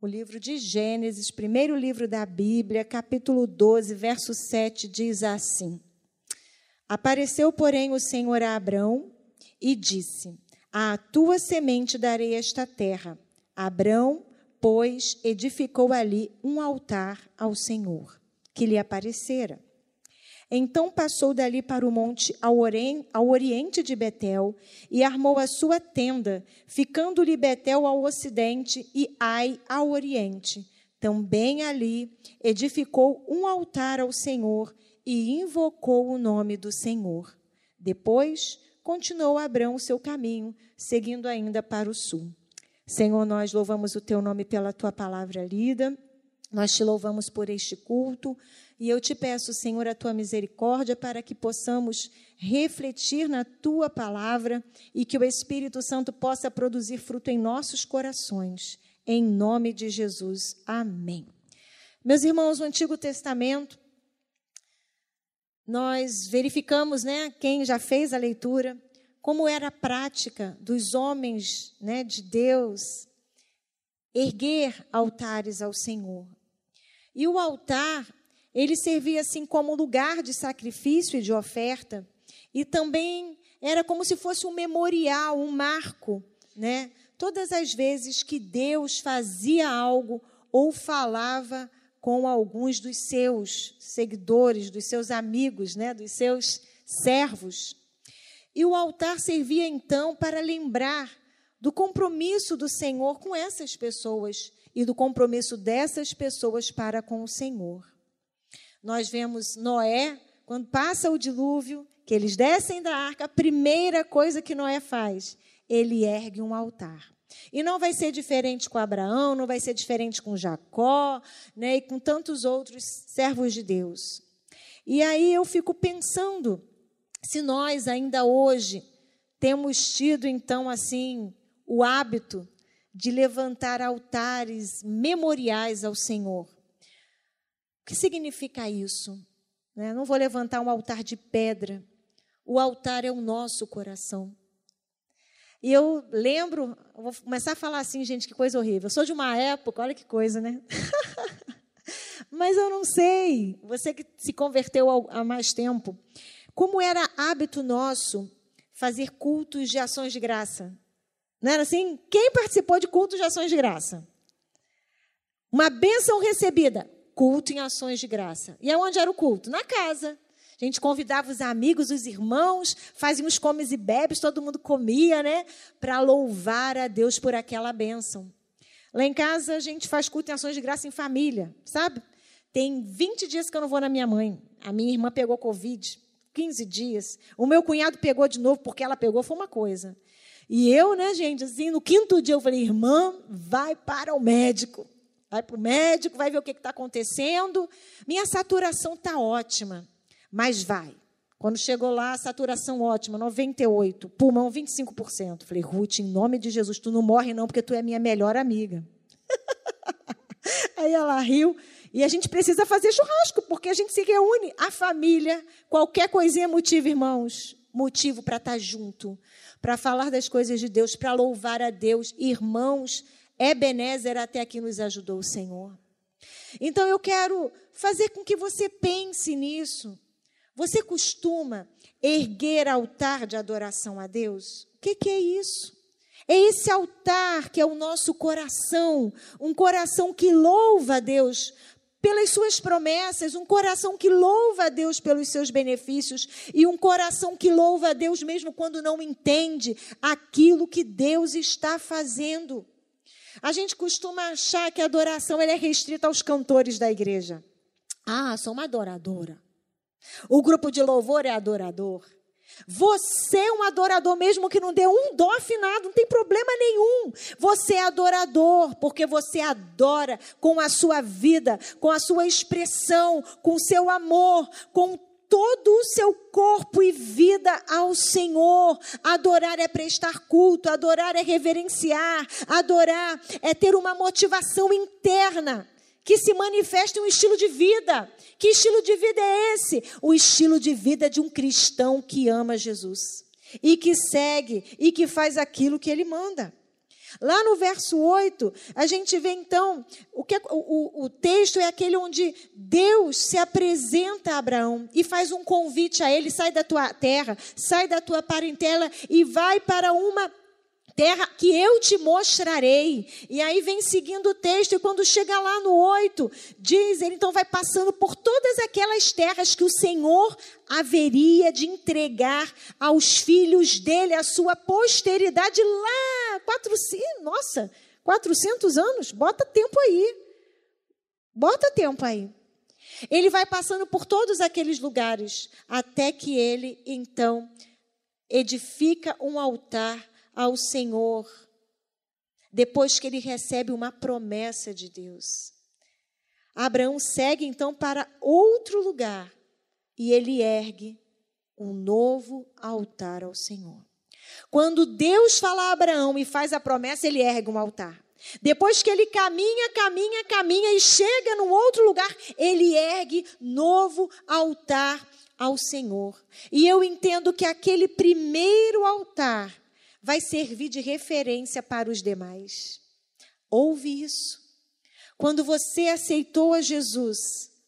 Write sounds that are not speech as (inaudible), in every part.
O livro de Gênesis, primeiro livro da Bíblia, capítulo 12, verso 7, diz assim: Apareceu, porém, o Senhor a Abrão e disse: À tua semente darei esta terra. Abrão, pois, edificou ali um altar ao Senhor, que lhe aparecera. Então passou dali para o monte ao, oriente de Betel e armou a sua tenda, ficando-lhe Betel ao ocidente e Ai ao oriente. Também ali edificou um altar ao Senhor e invocou o nome do Senhor. Depois continuou Abrão o seu caminho, seguindo ainda para o sul. Senhor, nós louvamos o teu nome pela tua palavra lida. Nós te louvamos por este culto. E eu te peço, Senhor, a tua misericórdia para que possamos refletir na tua palavra e que o Espírito Santo possa produzir fruto em nossos corações. Em nome de Jesus. Amém. Meus irmãos, o Antigo Testamento, nós verificamos, né, quem já fez a leitura, como era a prática dos homens né, de Deus erguer altares ao Senhor. E o altar ele servia assim como lugar de sacrifício e de oferta, e também era como se fosse um memorial, um marco, né? Todas as vezes que Deus fazia algo ou falava com alguns dos seus seguidores, dos seus amigos, né, dos seus servos. E o altar servia então para lembrar do compromisso do Senhor com essas pessoas e do compromisso dessas pessoas para com o Senhor. Nós vemos Noé, quando passa o dilúvio, que eles descem da arca, a primeira coisa que Noé faz, ele ergue um altar. E não vai ser diferente com Abraão, não vai ser diferente com Jacó, né, e com tantos outros servos de Deus. E aí eu fico pensando se nós ainda hoje temos tido então assim o hábito de levantar altares memoriais ao Senhor que significa isso? Né? Não vou levantar um altar de pedra. O altar é o nosso coração. E eu lembro, vou começar a falar assim, gente, que coisa horrível. Eu sou de uma época, olha que coisa, né? (laughs) Mas eu não sei, você que se converteu há mais tempo, como era hábito nosso fazer cultos de ações de graça? Não era assim? Quem participou de cultos de ações de graça? Uma bênção recebida culto em ações de graça. E aonde era o culto? Na casa. A gente convidava os amigos, os irmãos, fazia uns comes e bebes, todo mundo comia, né? Para louvar a Deus por aquela bênção. Lá em casa a gente faz culto em ações de graça em família, sabe? Tem 20 dias que eu não vou na minha mãe. A minha irmã pegou Covid, 15 dias. O meu cunhado pegou de novo, porque ela pegou, foi uma coisa. E eu, né, gente, assim, no quinto dia eu falei, irmã, vai para o médico. Vai para o médico, vai ver o que está acontecendo. Minha saturação está ótima, mas vai. Quando chegou lá, a saturação ótima, 98, pulmão 25%. Falei, Ruth, em nome de Jesus, tu não morre não, porque tu é minha melhor amiga. (laughs) Aí ela riu. E a gente precisa fazer churrasco, porque a gente se reúne. A família, qualquer coisinha é motivo, irmãos. Motivo para estar tá junto, para falar das coisas de Deus, para louvar a Deus. Irmãos, Ebenezer até aqui nos ajudou o Senhor. Então eu quero fazer com que você pense nisso. Você costuma erguer altar de adoração a Deus? O que, que é isso? É esse altar que é o nosso coração, um coração que louva a Deus pelas suas promessas, um coração que louva a Deus pelos seus benefícios e um coração que louva a Deus mesmo quando não entende aquilo que Deus está fazendo. A gente costuma achar que a adoração é restrita aos cantores da igreja. Ah, sou uma adoradora. O grupo de louvor é adorador. Você é um adorador, mesmo que não dê um dó afinado, não tem problema nenhum. Você é adorador, porque você adora com a sua vida, com a sua expressão, com o seu amor, com todo o seu corpo e vida ao Senhor. Adorar é prestar culto, adorar é reverenciar, adorar é ter uma motivação interna que se manifesta em um estilo de vida. Que estilo de vida é esse? O estilo de vida de um cristão que ama Jesus e que segue e que faz aquilo que ele manda. Lá no verso 8, a gente vê então, o, que, o, o, texto é aquele onde Deus se apresenta a Abraão e faz um convite a ele: sai da tua terra, sai da tua parentela e vai para uma terra que eu te mostrarei. E aí vem seguindo o texto, e quando chega lá no 8, diz, ele então vai passando por todas aquelas terras que o Senhor haveria de entregar aos filhos dele, a sua posteridade lá, 400, nossa, 400 anos, bota tempo aí. Bota tempo aí. Ele vai passando por todos aqueles lugares, até que ele, então, edifica um altar ao Senhor, depois que ele recebe uma promessa de Deus. Abraão segue então para outro lugar e ele ergue um novo altar ao Senhor. Quando Deus fala a Abraão e faz a promessa, ele ergue um altar. Depois que ele caminha, caminha, caminha e chega num outro lugar, ele ergue novo altar ao Senhor. E eu entendo que aquele primeiro altar vai servir de referência para os demais. Ouve isso. Quando você aceitou a Jesus,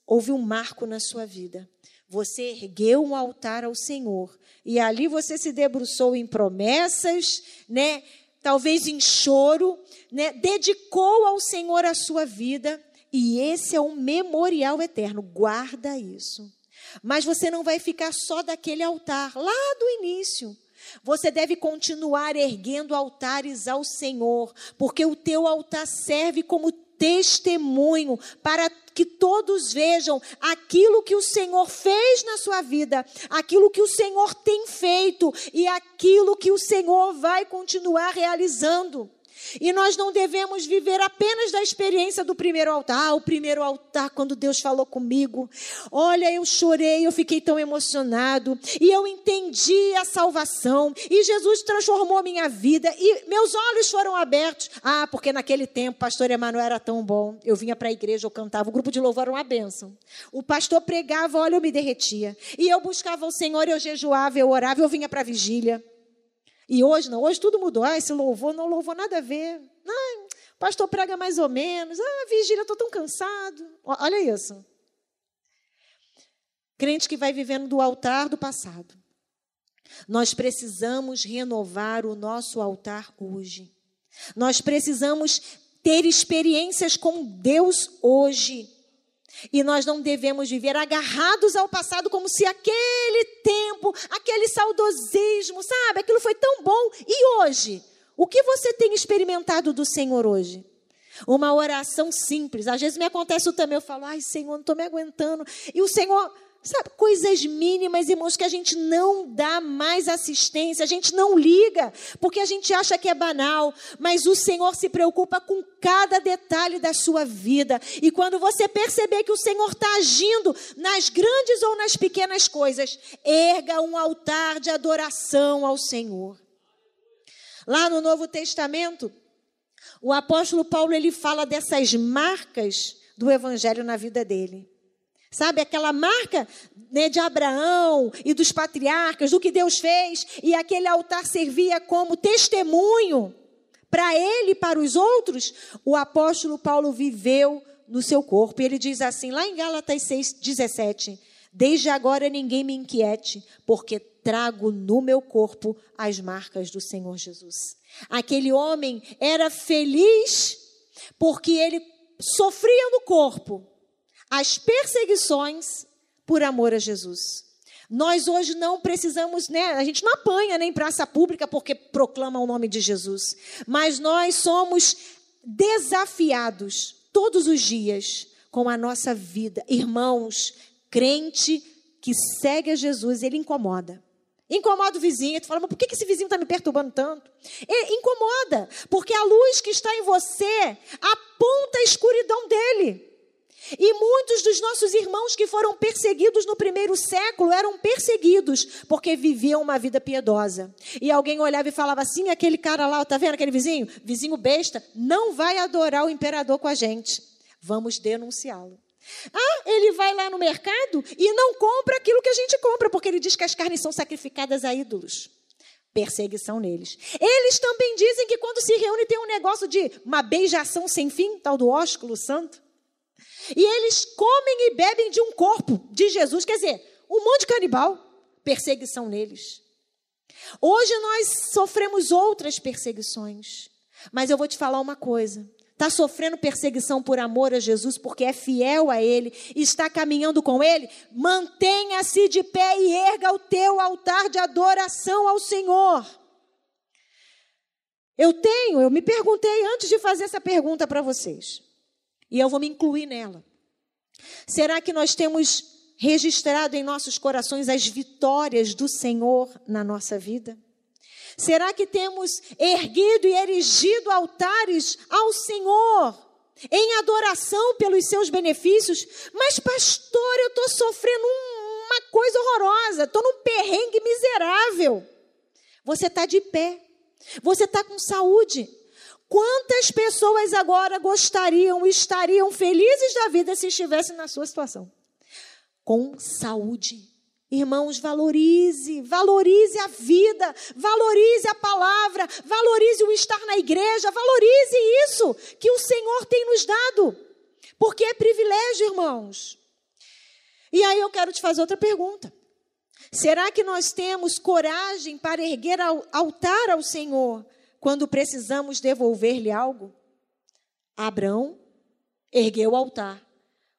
houve um marco na sua vida. Você ergueu um altar ao Senhor e ali você se debruçou em promessas, né? Talvez em choro, né? Dedicou ao Senhor a sua vida e esse é um memorial eterno. Guarda isso. Mas você não vai ficar só daquele altar lá do início. Você deve continuar erguendo altares ao Senhor, porque o teu altar serve como testemunho para que todos vejam aquilo que o Senhor fez na sua vida, aquilo que o Senhor tem feito e aquilo que o Senhor vai continuar realizando. E nós não devemos viver apenas da experiência do primeiro altar. Ah, o primeiro altar, quando Deus falou comigo. Olha, eu chorei, eu fiquei tão emocionado. E eu entendi a salvação. E Jesus transformou a minha vida. E meus olhos foram abertos. Ah, porque naquele tempo pastor Emanuel era tão bom. Eu vinha para a igreja, eu cantava. O grupo de louvor era uma bênção. O pastor pregava, olha, eu me derretia. E eu buscava o Senhor, eu jejuava, eu orava, eu vinha para a vigília. E hoje não, hoje tudo mudou. Ah, esse louvor não louvou nada a ver. Ah, pastor prega mais ou menos. Ah, vigília, estou tão cansado. Olha isso. Crente que vai vivendo do altar do passado. Nós precisamos renovar o nosso altar hoje. Nós precisamos ter experiências com Deus hoje. E nós não devemos viver agarrados ao passado como se aquele tempo, aquele saudosismo, sabe, aquilo foi tão bom. E hoje? O que você tem experimentado do Senhor hoje? Uma oração simples. Às vezes me acontece também, eu falo, ai Senhor, não estou me aguentando. E o Senhor Sabe, coisas mínimas, irmãos, que a gente não dá mais assistência, a gente não liga, porque a gente acha que é banal, mas o Senhor se preocupa com cada detalhe da sua vida. E quando você perceber que o Senhor está agindo nas grandes ou nas pequenas coisas, erga um altar de adoração ao Senhor. Lá no Novo Testamento, o apóstolo Paulo ele fala dessas marcas do evangelho na vida dele. Sabe, aquela marca né, de Abraão e dos patriarcas, do que Deus fez, e aquele altar servia como testemunho para ele e para os outros. O apóstolo Paulo viveu no seu corpo. E ele diz assim, lá em Gálatas 6, 17: Desde agora ninguém me inquiete, porque trago no meu corpo as marcas do Senhor Jesus. Aquele homem era feliz porque ele sofria no corpo, as perseguições por amor a Jesus. Nós hoje não precisamos, né? A gente não apanha nem praça pública porque proclama o nome de Jesus. Mas nós somos desafiados todos os dias com a nossa vida. Irmãos, crente que segue a Jesus, ele incomoda. Incomoda o vizinho. Tu fala, mas por que esse vizinho está me perturbando tanto? Ele incomoda, porque a luz que está em você aponta a escuridão dele. E muitos dos nossos irmãos que foram perseguidos no primeiro século eram perseguidos porque viviam uma vida piedosa. E alguém olhava e falava assim: aquele cara lá, tá vendo aquele vizinho? Vizinho besta, não vai adorar o imperador com a gente. Vamos denunciá-lo. Ah, ele vai lá no mercado e não compra aquilo que a gente compra, porque ele diz que as carnes são sacrificadas a ídolos. Perseguição neles. Eles também dizem que quando se reúne tem um negócio de uma beijação sem fim, tal do ósculo santo. E eles comem e bebem de um corpo de Jesus, quer dizer, um monte de canibal, perseguição neles. Hoje nós sofremos outras perseguições, mas eu vou te falar uma coisa: está sofrendo perseguição por amor a Jesus, porque é fiel a Ele, está caminhando com Ele, mantenha-se de pé e erga o teu altar de adoração ao Senhor. Eu tenho, eu me perguntei antes de fazer essa pergunta para vocês, e eu vou me incluir nela. Será que nós temos registrado em nossos corações as vitórias do Senhor na nossa vida? Será que temos erguido e erigido altares ao Senhor em adoração pelos seus benefícios? Mas, pastor, eu estou sofrendo uma coisa horrorosa, estou num perrengue miserável. Você está de pé, você está com saúde. Quantas pessoas agora gostariam, estariam felizes da vida se estivessem na sua situação? Com saúde. Irmãos, valorize, valorize a vida, valorize a palavra, valorize o estar na igreja, valorize isso que o Senhor tem nos dado, porque é privilégio, irmãos. E aí eu quero te fazer outra pergunta. Será que nós temos coragem para erguer altar ao Senhor quando precisamos devolver-lhe algo? Abraão ergueu o altar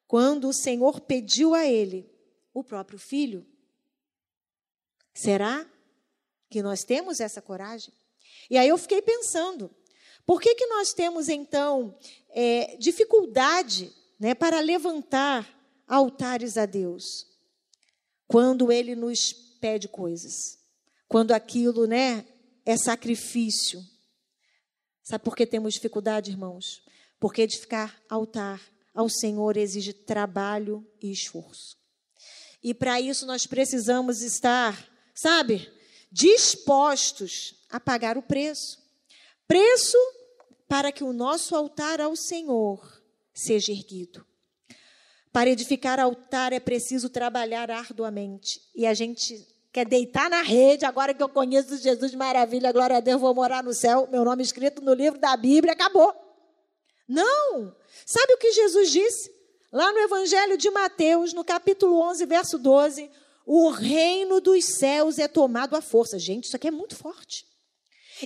quando o Senhor pediu a ele o próprio filho. Será que nós temos essa coragem? E aí eu fiquei pensando, por que, que nós temos então é, dificuldade né, para levantar altares a Deus quando Ele nos pede coisas, quando aquilo né, é sacrifício? Sabe por que temos dificuldade, irmãos? Porque edificar altar ao Senhor exige trabalho e esforço. E para isso nós precisamos estar sabe, dispostos a pagar o preço. Preço para que o nosso altar ao Senhor seja erguido. Para edificar altar é preciso trabalhar arduamente. E a gente quer deitar na rede, agora que eu conheço Jesus, maravilha, glória a Deus, vou morar no céu, meu nome escrito no livro da Bíblia, acabou. Não! Sabe o que Jesus disse? Lá no Evangelho de Mateus, no capítulo 11, verso 12, o reino dos céus é tomado à força. Gente, isso aqui é muito forte.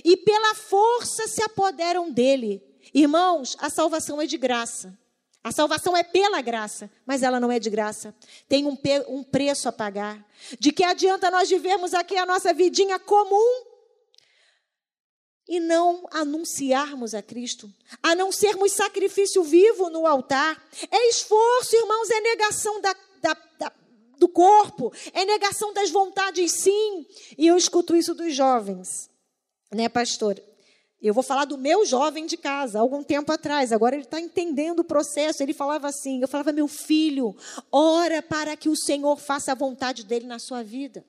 E pela força se apoderam dele. Irmãos, a salvação é de graça. A salvação é pela graça, mas ela não é de graça. Tem um, um preço a pagar. De que adianta nós vivermos aqui a nossa vidinha comum e não anunciarmos a Cristo, a não sermos sacrifício vivo no altar. É esforço, irmãos, é negação da, da, da do corpo, é negação das vontades, sim. E eu escuto isso dos jovens, né, pastor? Eu vou falar do meu jovem de casa, algum tempo atrás. Agora ele está entendendo o processo. Ele falava assim: eu falava, meu filho, ora para que o Senhor faça a vontade dele na sua vida.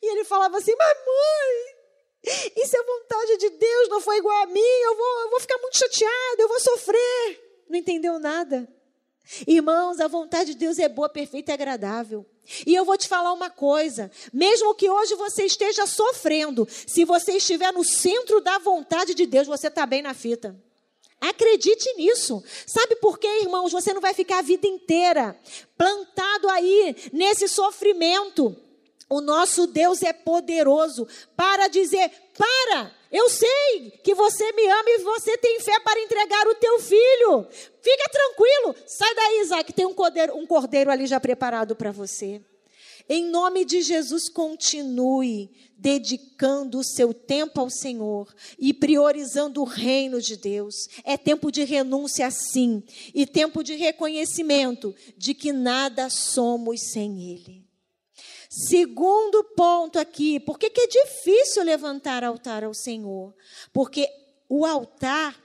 E ele falava assim, mas mãe, isso é vontade de Deus, não foi igual a mim, eu vou, eu vou ficar muito chateado, eu vou sofrer. Não entendeu nada. Irmãos, a vontade de Deus é boa, perfeita e agradável. E eu vou te falar uma coisa: mesmo que hoje você esteja sofrendo, se você estiver no centro da vontade de Deus, você está bem na fita. Acredite nisso. Sabe por quê, irmãos? Você não vai ficar a vida inteira plantado aí nesse sofrimento. O nosso Deus é poderoso para dizer: para, eu sei que você me ama e você tem fé para entregar o teu filho. Fica tranquilo. Sai daí, Isaac. Tem um cordeiro, um cordeiro ali já preparado para você. Em nome de Jesus, continue dedicando o seu tempo ao Senhor e priorizando o reino de Deus. É tempo de renúncia, sim, e tempo de reconhecimento de que nada somos sem Ele. Segundo ponto aqui, por que, é difícil levantar altar ao Senhor? Porque o altar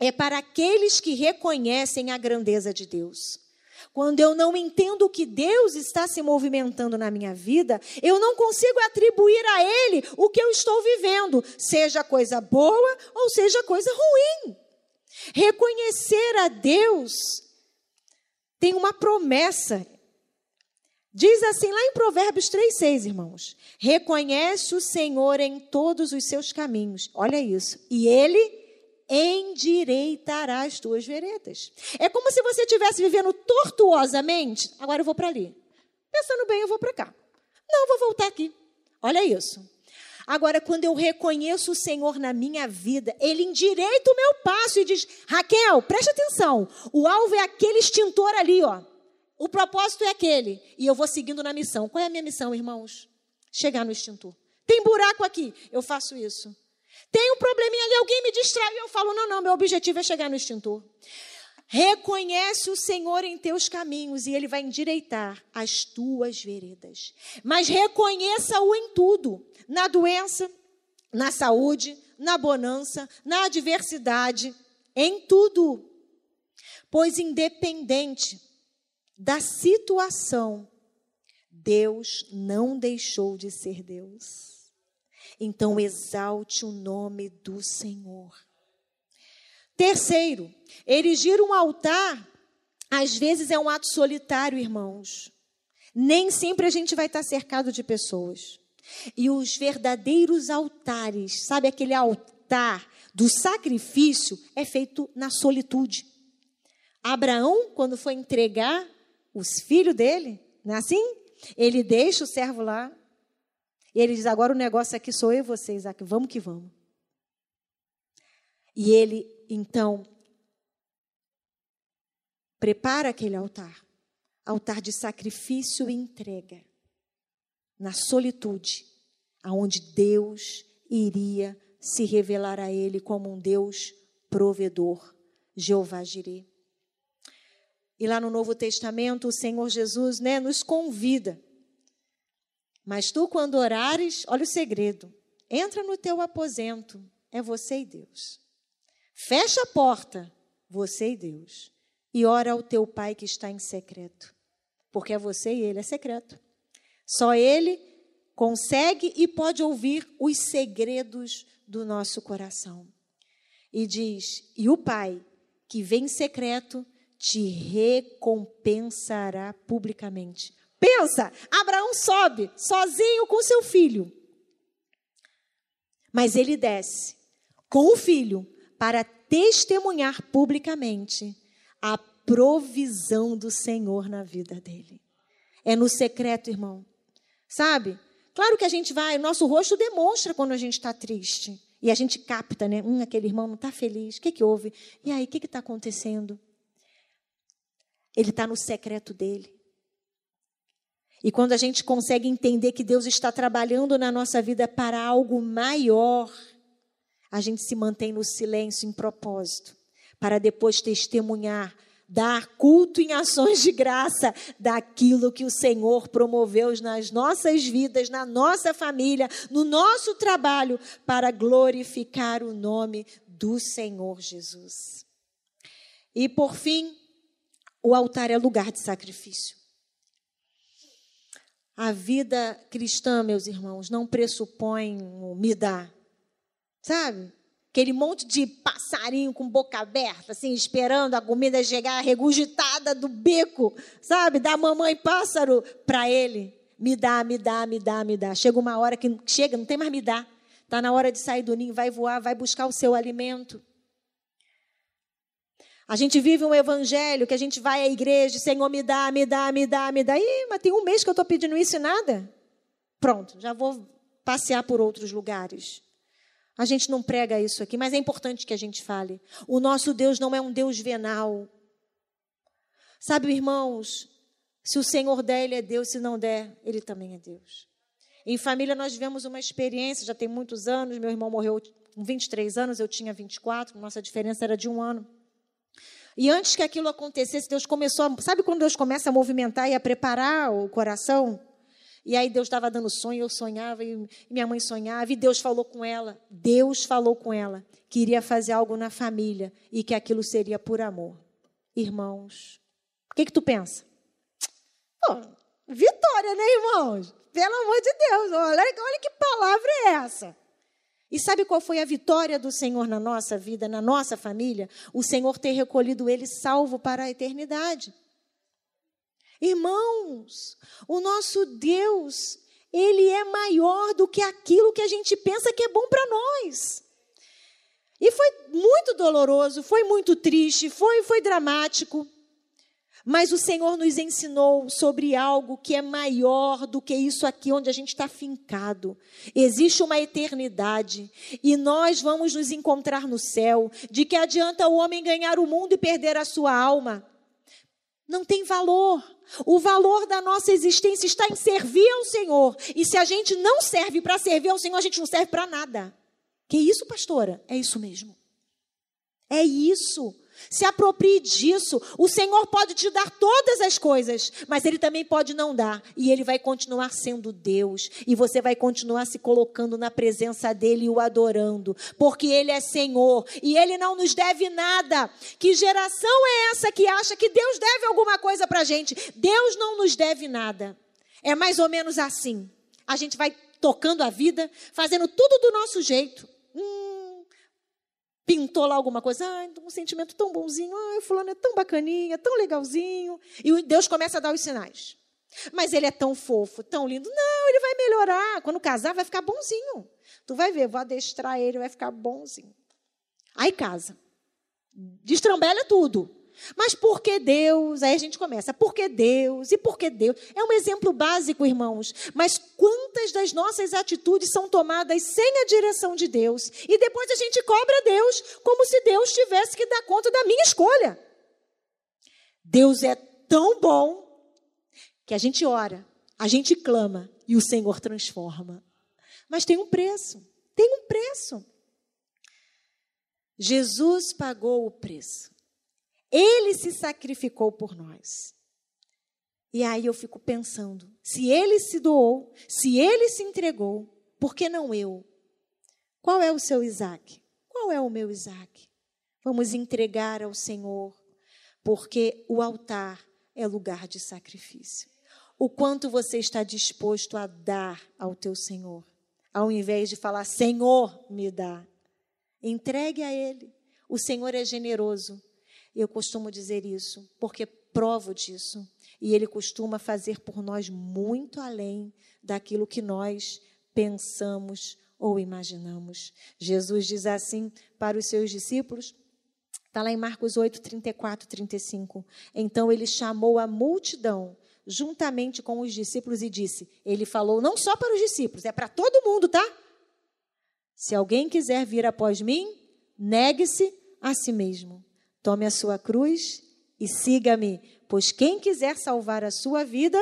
é para aqueles que reconhecem a grandeza de Deus. Quando eu não entendo que Deus está se movimentando na minha vida, eu não consigo atribuir a Ele o que eu estou vivendo, seja coisa boa ou seja coisa ruim. Reconhecer a Deus tem uma promessa Diz assim lá em Provérbios 3,6, irmãos: Reconhece o Senhor em todos os seus caminhos. Olha isso. E ele endireitará as tuas veredas. É como se você estivesse vivendo tortuosamente. Agora eu vou para ali. Pensando bem, eu vou para cá. Não, vou voltar aqui. Olha isso. Agora, quando eu reconheço o Senhor na minha vida, Ele endireita o meu passo e diz: Raquel, preste atenção. O alvo é aquele extintor ali, ó. O propósito é aquele. E eu vou seguindo na missão. Qual é a minha missão, irmãos? Chegar no extintor. Tem buraco aqui. Eu faço isso. Tem um probleminha ali, alguém me distrai. Eu falo: não, não, meu objetivo é chegar no extintor. Reconhece o Senhor em teus caminhos e Ele vai endireitar as tuas veredas. Mas reconheça-o em tudo: na doença, na saúde, na bonança, na adversidade, em tudo. Pois, independente da situação, Deus não deixou de ser Deus. Então, exalte o nome do Senhor. Terceiro, erigir um altar, às vezes é um ato solitário, irmãos. Nem sempre a gente vai estar cercado de pessoas. E os verdadeiros altares, sabe aquele altar do sacrifício, é feito na solitude. Abraão, quando foi entregar os filhos dele, não é assim? Ele deixa o servo lá. E ele diz: Agora o negócio aqui sou eu e vocês, aqui, vamos que vamos. E ele então, prepara aquele altar altar de sacrifício e entrega na solitude, aonde Deus iria se revelar a ele como um Deus provedor, Jeová Jireh. E lá no Novo Testamento, o Senhor Jesus né, nos convida. Mas tu, quando orares, olha o segredo: entra no teu aposento, é você e Deus. Fecha a porta, você e Deus, e ora ao teu pai que está em secreto. Porque é você e ele, é secreto. Só ele consegue e pode ouvir os segredos do nosso coração. E diz: E o pai que vem em secreto te recompensará publicamente. Pensa, Abraão sobe sozinho com seu filho. Mas ele desce com o filho para testemunhar publicamente a provisão do Senhor na vida dele. É no secreto, irmão. Sabe? Claro que a gente vai, o nosso rosto demonstra quando a gente está triste. E a gente capta, né? Hum, aquele irmão não está feliz. O que, que houve? E aí, o que está acontecendo? Ele está no secreto dele. E quando a gente consegue entender que Deus está trabalhando na nossa vida para algo maior, a gente se mantém no silêncio em propósito, para depois testemunhar, dar culto em ações de graça daquilo que o Senhor promoveu nas nossas vidas, na nossa família, no nosso trabalho, para glorificar o nome do Senhor Jesus. E por fim, o altar é lugar de sacrifício. A vida cristã, meus irmãos, não pressupõe me dar Sabe? Aquele monte de passarinho com boca aberta, assim, esperando a comida chegar regurgitada do beco, sabe? Da mamãe pássaro para ele. Me dá, me dá, me dá, me dá. Chega uma hora que chega, não tem mais me dá. Está na hora de sair do ninho, vai voar, vai buscar o seu alimento. A gente vive um evangelho que a gente vai à igreja, Senhor, me dá, me dá, me dá, me dá. Ih, mas tem um mês que eu estou pedindo isso e nada. Pronto, já vou passear por outros lugares. A gente não prega isso aqui, mas é importante que a gente fale. O nosso Deus não é um Deus venal. Sabe, irmãos, se o Senhor der, Ele é Deus, se não der, Ele também é Deus. Em família, nós vivemos uma experiência, já tem muitos anos. Meu irmão morreu com 23 anos, eu tinha 24, nossa diferença era de um ano. E antes que aquilo acontecesse, Deus começou a. Sabe quando Deus começa a movimentar e a preparar o coração? E aí Deus estava dando sonho, eu sonhava, e minha mãe sonhava, e Deus falou com ela. Deus falou com ela que iria fazer algo na família e que aquilo seria por amor. Irmãos, o que, que tu pensa? vitória, né, irmãos? Pelo amor de Deus, olha, olha que palavra é essa. E sabe qual foi a vitória do Senhor na nossa vida, na nossa família? O Senhor ter recolhido ele salvo para a eternidade. Irmãos, o nosso Deus, ele é maior do que aquilo que a gente pensa que é bom para nós. E foi muito doloroso, foi muito triste, foi, foi dramático. Mas o Senhor nos ensinou sobre algo que é maior do que isso aqui onde a gente está fincado. Existe uma eternidade e nós vamos nos encontrar no céu. De que adianta o homem ganhar o mundo e perder a sua alma? Não tem valor. O valor da nossa existência está em servir ao Senhor. E se a gente não serve para servir ao Senhor, a gente não serve para nada. Que isso, pastora? É isso mesmo. É isso. Se aproprie disso. O Senhor pode te dar todas as coisas, mas Ele também pode não dar. E Ele vai continuar sendo Deus. E você vai continuar se colocando na presença dEle e o adorando. Porque Ele é Senhor. E Ele não nos deve nada. Que geração é essa que acha que Deus deve alguma coisa para gente? Deus não nos deve nada. É mais ou menos assim. A gente vai tocando a vida, fazendo tudo do nosso jeito. Hum, pintou lá alguma coisa, ah, um sentimento tão bonzinho, ah, fulano é tão bacaninha, tão legalzinho. E Deus começa a dar os sinais. Mas ele é tão fofo, tão lindo. Não, ele vai melhorar. Quando casar, vai ficar bonzinho. Tu vai ver, vou adestrar ele, vai ficar bonzinho. Aí casa. Destrambelha tudo. Mas por que Deus? Aí a gente começa, por que Deus? E por que Deus? É um exemplo básico, irmãos. Mas quantas das nossas atitudes são tomadas sem a direção de Deus? E depois a gente cobra Deus como se Deus tivesse que dar conta da minha escolha. Deus é tão bom que a gente ora, a gente clama e o Senhor transforma. Mas tem um preço, tem um preço. Jesus pagou o preço. Ele se sacrificou por nós. E aí eu fico pensando: se ele se doou, se ele se entregou, por que não eu? Qual é o seu Isaac? Qual é o meu Isaac? Vamos entregar ao Senhor, porque o altar é lugar de sacrifício. O quanto você está disposto a dar ao teu Senhor, ao invés de falar, Senhor, me dá. Entregue a Ele. O Senhor é generoso. Eu costumo dizer isso porque provo disso. E Ele costuma fazer por nós muito além daquilo que nós pensamos ou imaginamos. Jesus diz assim para os seus discípulos, está lá em Marcos 8, 34, 35. Então ele chamou a multidão juntamente com os discípulos e disse: Ele falou não só para os discípulos, é para todo mundo, tá? Se alguém quiser vir após mim, negue-se a si mesmo. Tome a sua cruz e siga-me, pois quem quiser salvar a sua vida,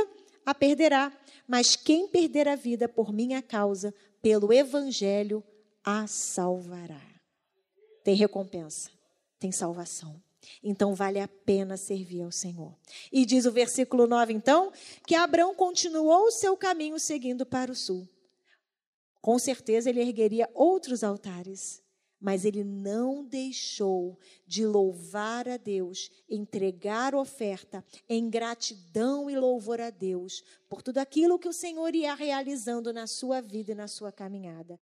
a perderá, mas quem perder a vida por minha causa, pelo evangelho, a salvará. Tem recompensa, tem salvação. Então vale a pena servir ao Senhor. E diz o versículo 9, então, que Abraão continuou o seu caminho seguindo para o sul. Com certeza ele ergueria outros altares mas ele não deixou de louvar a Deus, entregar oferta em gratidão e louvor a Deus por tudo aquilo que o Senhor ia realizando na sua vida e na sua caminhada.